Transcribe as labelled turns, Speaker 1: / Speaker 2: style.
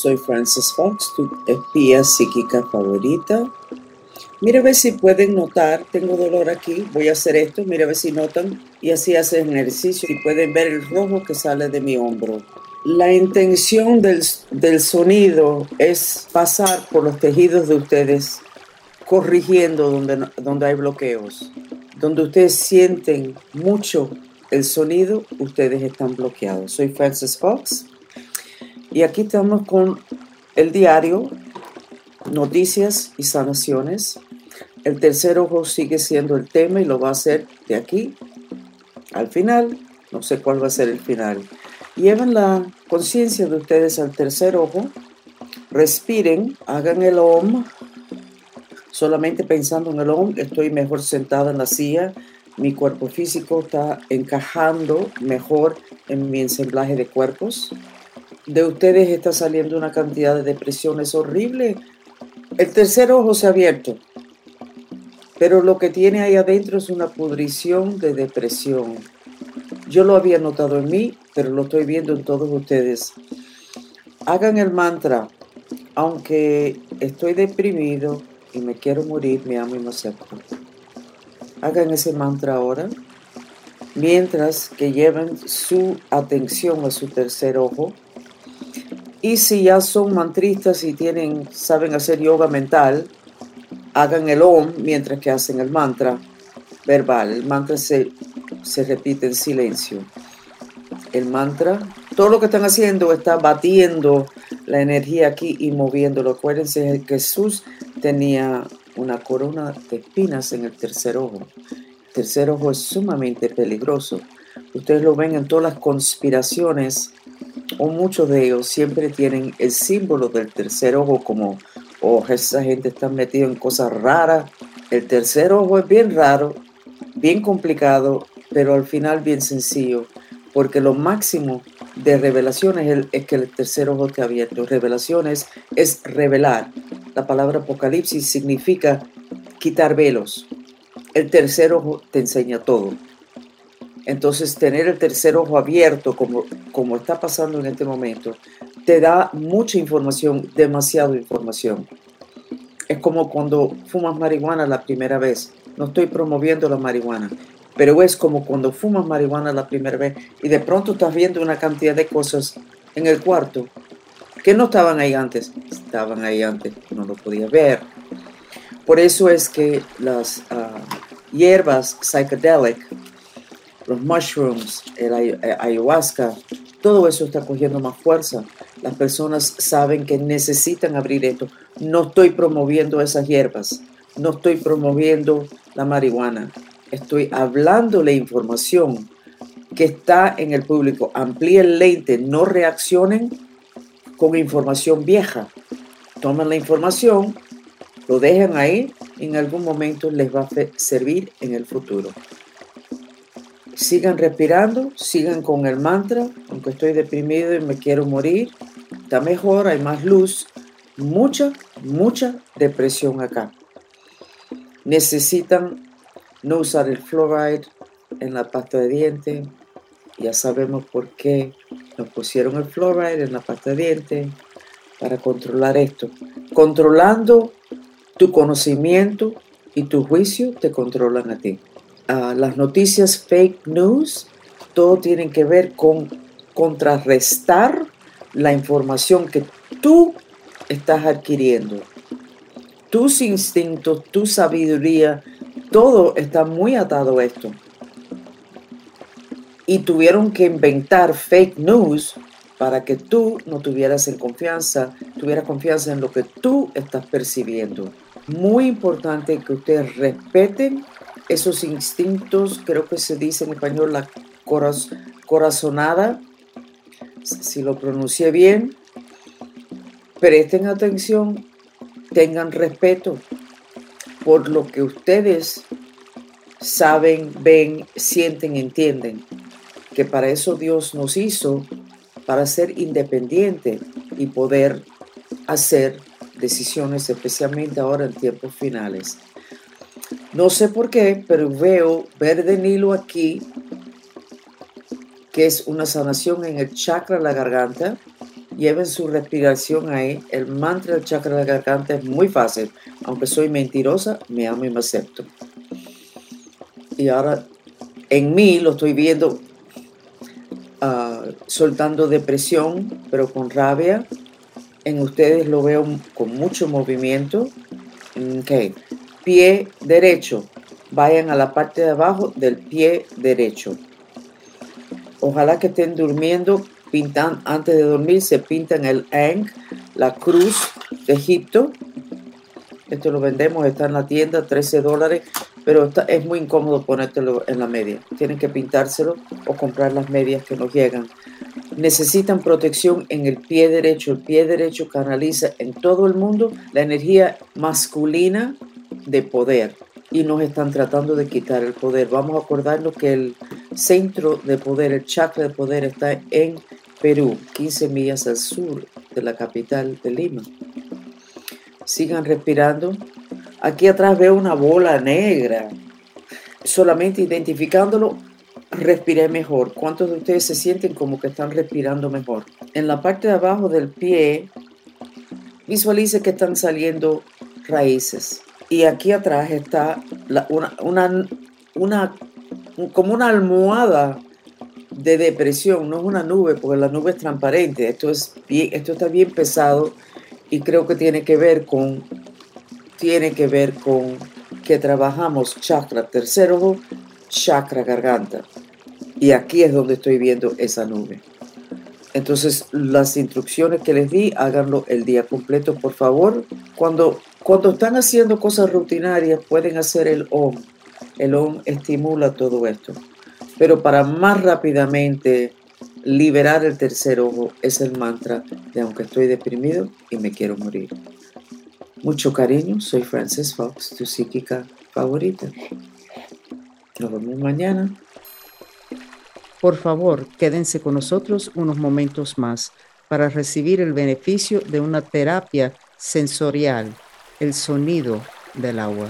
Speaker 1: Soy Frances Fox, tu espía psíquica favorita. Mira a ver si pueden notar, tengo dolor aquí, voy a hacer esto, mira a ver si notan y así hacen ejercicio y pueden ver el rojo que sale de mi hombro. La intención del, del sonido es pasar por los tejidos de ustedes, corrigiendo donde, donde hay bloqueos. Donde ustedes sienten mucho el sonido, ustedes están bloqueados. Soy Frances Fox y aquí estamos con el diario, noticias y sanaciones. El tercer ojo sigue siendo el tema y lo va a hacer de aquí al final. No sé cuál va a ser el final. Lleven la conciencia de ustedes al tercer ojo. Respiren, hagan el OM. Solamente pensando en el OM, estoy mejor sentada en la silla. Mi cuerpo físico está encajando mejor en mi ensamblaje de cuerpos de ustedes está saliendo una cantidad de depresiones horrible. El tercer ojo se ha abierto, pero lo que tiene ahí adentro es una pudrición de depresión. Yo lo había notado en mí, pero lo estoy viendo en todos ustedes. Hagan el mantra, aunque estoy deprimido y me quiero morir, me amo y me acepto. Hagan ese mantra ahora, mientras que lleven su atención a su tercer ojo y si ya son mantristas y tienen, saben hacer yoga mental, hagan el OM mientras que hacen el mantra verbal. El mantra se, se repite en silencio. El mantra, todo lo que están haciendo está batiendo la energía aquí y moviéndolo. Acuérdense Jesús tenía una corona de espinas en el tercer ojo. El tercer ojo es sumamente peligroso. Ustedes lo ven en todas las conspiraciones o muchos de ellos siempre tienen el símbolo del tercer ojo como, oh, esa gente está metida en cosas raras. El tercer ojo es bien raro, bien complicado, pero al final bien sencillo, porque lo máximo de revelaciones es, que el tercer ojo te abierto. Revelaciones es revelar. La palabra apocalipsis significa quitar velos. El tercer ojo te enseña todo. Entonces, tener el tercer ojo abierto, como, como está pasando en este momento, te da mucha información, demasiada información. Es como cuando fumas marihuana la primera vez. No estoy promoviendo la marihuana, pero es como cuando fumas marihuana la primera vez y de pronto estás viendo una cantidad de cosas en el cuarto que no estaban ahí antes. Estaban ahí antes, no lo podía ver. Por eso es que las ah, hierbas psychedelic los mushrooms, el eh, ayahuasca, todo eso está cogiendo más fuerza. Las personas saben que necesitan abrir esto. No estoy promoviendo esas hierbas, no estoy promoviendo la marihuana. Estoy hablando la información que está en el público. Amplíen el lente, no reaccionen con información vieja. Tomen la información, lo dejan ahí, en algún momento les va a servir en el futuro. Sigan respirando, sigan con el mantra, aunque estoy deprimido y me quiero morir, está mejor, hay más luz, mucha, mucha depresión acá. Necesitan no usar el fluoride en la pasta de diente, ya sabemos por qué nos pusieron el fluoride en la pasta de diente para controlar esto. Controlando tu conocimiento y tu juicio te controlan a ti las noticias fake news, todo tiene que ver con contrarrestar la información que tú estás adquiriendo. Tus instintos, tu sabiduría, todo está muy atado a esto. Y tuvieron que inventar fake news para que tú no tuvieras en confianza, tuvieras confianza en lo que tú estás percibiendo. Muy importante que ustedes respeten esos instintos, creo que se dice en español la corazonada, si lo pronuncié bien, presten atención, tengan respeto por lo que ustedes saben, ven, sienten, entienden, que para eso Dios nos hizo, para ser independiente y poder hacer decisiones, especialmente ahora en tiempos finales. No sé por qué, pero veo verde Nilo aquí, que es una sanación en el chakra de la garganta, lleven su respiración ahí. El mantra del chakra de la garganta es muy fácil. Aunque soy mentirosa, me amo y me acepto. Y ahora en mí lo estoy viendo ah, soltando depresión, pero con rabia. En ustedes lo veo con mucho movimiento. Okay. Pie derecho. Vayan a la parte de abajo del pie derecho. Ojalá que estén durmiendo, pintan antes de dormir, se pintan el Ang, la cruz de Egipto. Esto lo vendemos, está en la tienda, 13 dólares, pero es muy incómodo ponértelo en la media. Tienen que pintárselo o comprar las medias que nos llegan. Necesitan protección en el pie derecho. El pie derecho canaliza en todo el mundo la energía masculina de poder y nos están tratando de quitar el poder. Vamos a acordarnos que el centro de poder, el chakra de poder está en Perú, 15 millas al sur de la capital de Lima. Sigan respirando. Aquí atrás veo una bola negra. Solamente identificándolo, respiré mejor. ¿Cuántos de ustedes se sienten como que están respirando mejor? En la parte de abajo del pie, visualice que están saliendo raíces y aquí atrás está una, una, como una almohada de depresión, no es una nube, porque la nube es transparente, esto, es esto está bien pesado y creo que tiene que ver con, tiene que ver con que trabajamos chakra tercer chakra garganta. Y aquí es donde estoy viendo esa nube. Entonces, las instrucciones que les di, háganlo el día completo, por favor. Cuando cuando están haciendo cosas rutinarias, pueden hacer el OM. El OM estimula todo esto. Pero para más rápidamente liberar el tercer ojo es el mantra de aunque estoy deprimido y me quiero morir. Mucho cariño, soy Frances Fox, tu psíquica favorita. Nos vemos mañana.
Speaker 2: Por favor, quédense con nosotros unos momentos más para recibir el beneficio de una terapia sensorial el sonido del agua.